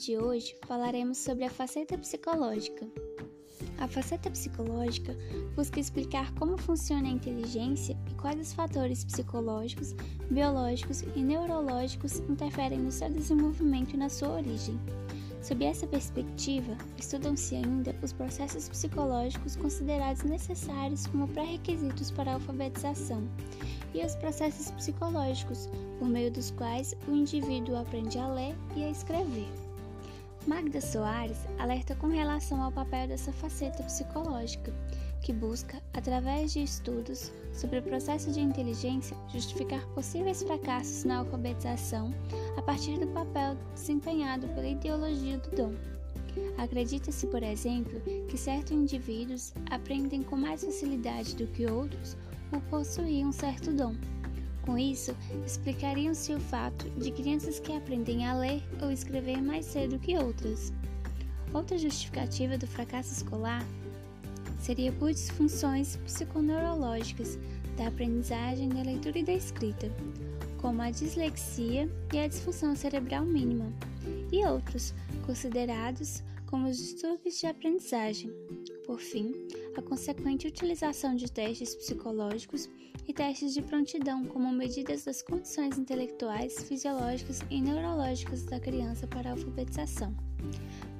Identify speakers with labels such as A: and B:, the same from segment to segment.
A: de hoje falaremos sobre a faceta psicológica. A faceta psicológica busca explicar como funciona a inteligência e quais os fatores psicológicos, biológicos e neurológicos interferem no seu desenvolvimento e na sua origem. Sob essa perspectiva, estudam-se ainda os processos psicológicos considerados necessários como pré-requisitos para a alfabetização e os processos psicológicos, por meio dos quais o indivíduo aprende a ler e a escrever. Magda Soares alerta com relação ao papel dessa faceta psicológica, que busca, através de estudos sobre o processo de inteligência, justificar possíveis fracassos na alfabetização a partir do papel desempenhado pela ideologia do dom. Acredita-se, por exemplo, que certos indivíduos aprendem com mais facilidade do que outros por possuir um certo dom. Com isso, explicariam-se o fato de crianças que aprendem a ler ou escrever mais cedo que outras. Outra justificativa do fracasso escolar seria por disfunções psiconeurológicas da aprendizagem da leitura e da escrita, como a dislexia e a disfunção cerebral mínima, e outros, considerados como os distúrbios de aprendizagem. Por fim, a consequente utilização de testes psicológicos e testes de prontidão como medidas das condições intelectuais, fisiológicas e neurológicas da criança para a alfabetização.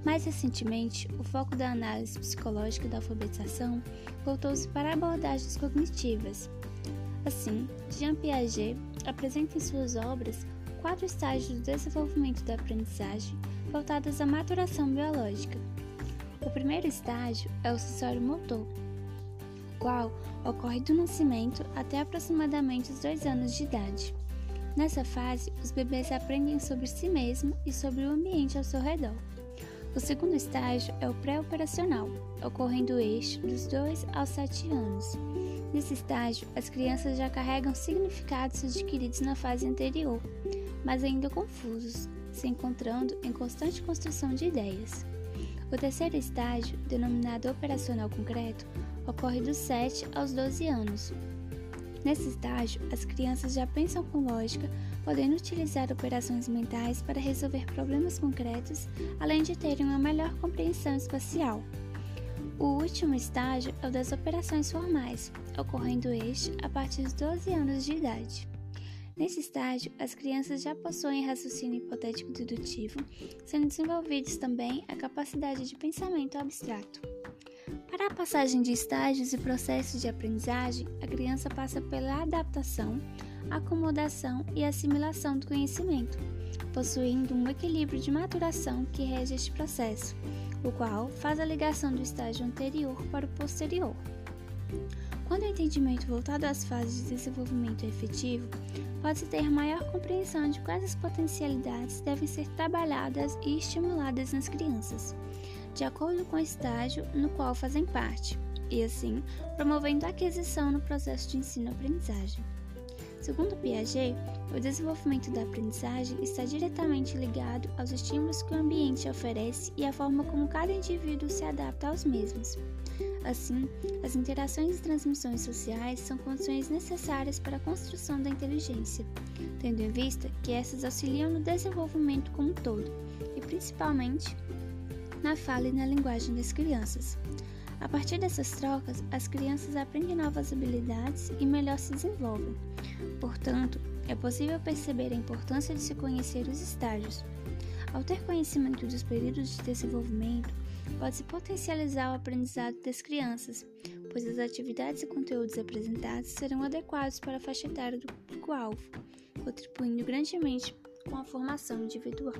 A: Mais recentemente, o foco da análise psicológica da alfabetização voltou-se para abordagens cognitivas. Assim, Jean Piaget apresenta em suas obras quatro estágios do desenvolvimento da aprendizagem voltados à maturação biológica. O primeiro estágio é o sensório motor, o qual ocorre do nascimento até aproximadamente os dois anos de idade. Nessa fase, os bebês aprendem sobre si mesmos e sobre o ambiente ao seu redor. O segundo estágio é o pré-operacional, ocorrendo este dos 2 aos 7 anos. Nesse estágio, as crianças já carregam significados adquiridos na fase anterior, mas ainda confusos, se encontrando em constante construção de ideias. O terceiro estágio, denominado operacional concreto, ocorre dos 7 aos 12 anos. Nesse estágio, as crianças já pensam com lógica, podendo utilizar operações mentais para resolver problemas concretos, além de terem uma melhor compreensão espacial. O último estágio é o das operações formais, ocorrendo este a partir dos 12 anos de idade. Nesse estágio, as crianças já possuem raciocínio hipotético dedutivo, sendo desenvolvidos também a capacidade de pensamento abstrato. Para a passagem de estágios e processos de aprendizagem, a criança passa pela adaptação, acomodação e assimilação do conhecimento, possuindo um equilíbrio de maturação que rege este processo, o qual faz a ligação do estágio anterior para o posterior. Quando o entendimento voltado às fases de desenvolvimento é efetivo, pode-se ter maior compreensão de quais as potencialidades devem ser trabalhadas e estimuladas nas crianças, de acordo com o estágio no qual fazem parte, e assim promovendo a aquisição no processo de ensino-aprendizagem. Segundo Piaget, o desenvolvimento da aprendizagem está diretamente ligado aos estímulos que o ambiente oferece e à forma como cada indivíduo se adapta aos mesmos. Assim, as interações e transmissões sociais são condições necessárias para a construção da inteligência, tendo em vista que essas auxiliam no desenvolvimento como um todo, e principalmente na fala e na linguagem das crianças. A partir dessas trocas, as crianças aprendem novas habilidades e melhor se desenvolvem. Portanto, é possível perceber a importância de se conhecer os estágios. Ao ter conhecimento dos períodos de desenvolvimento, pode-se potencializar o aprendizado das crianças, pois as atividades e conteúdos apresentados serão adequados para a faixa etária do público-alvo, contribuindo grandemente com a formação individual.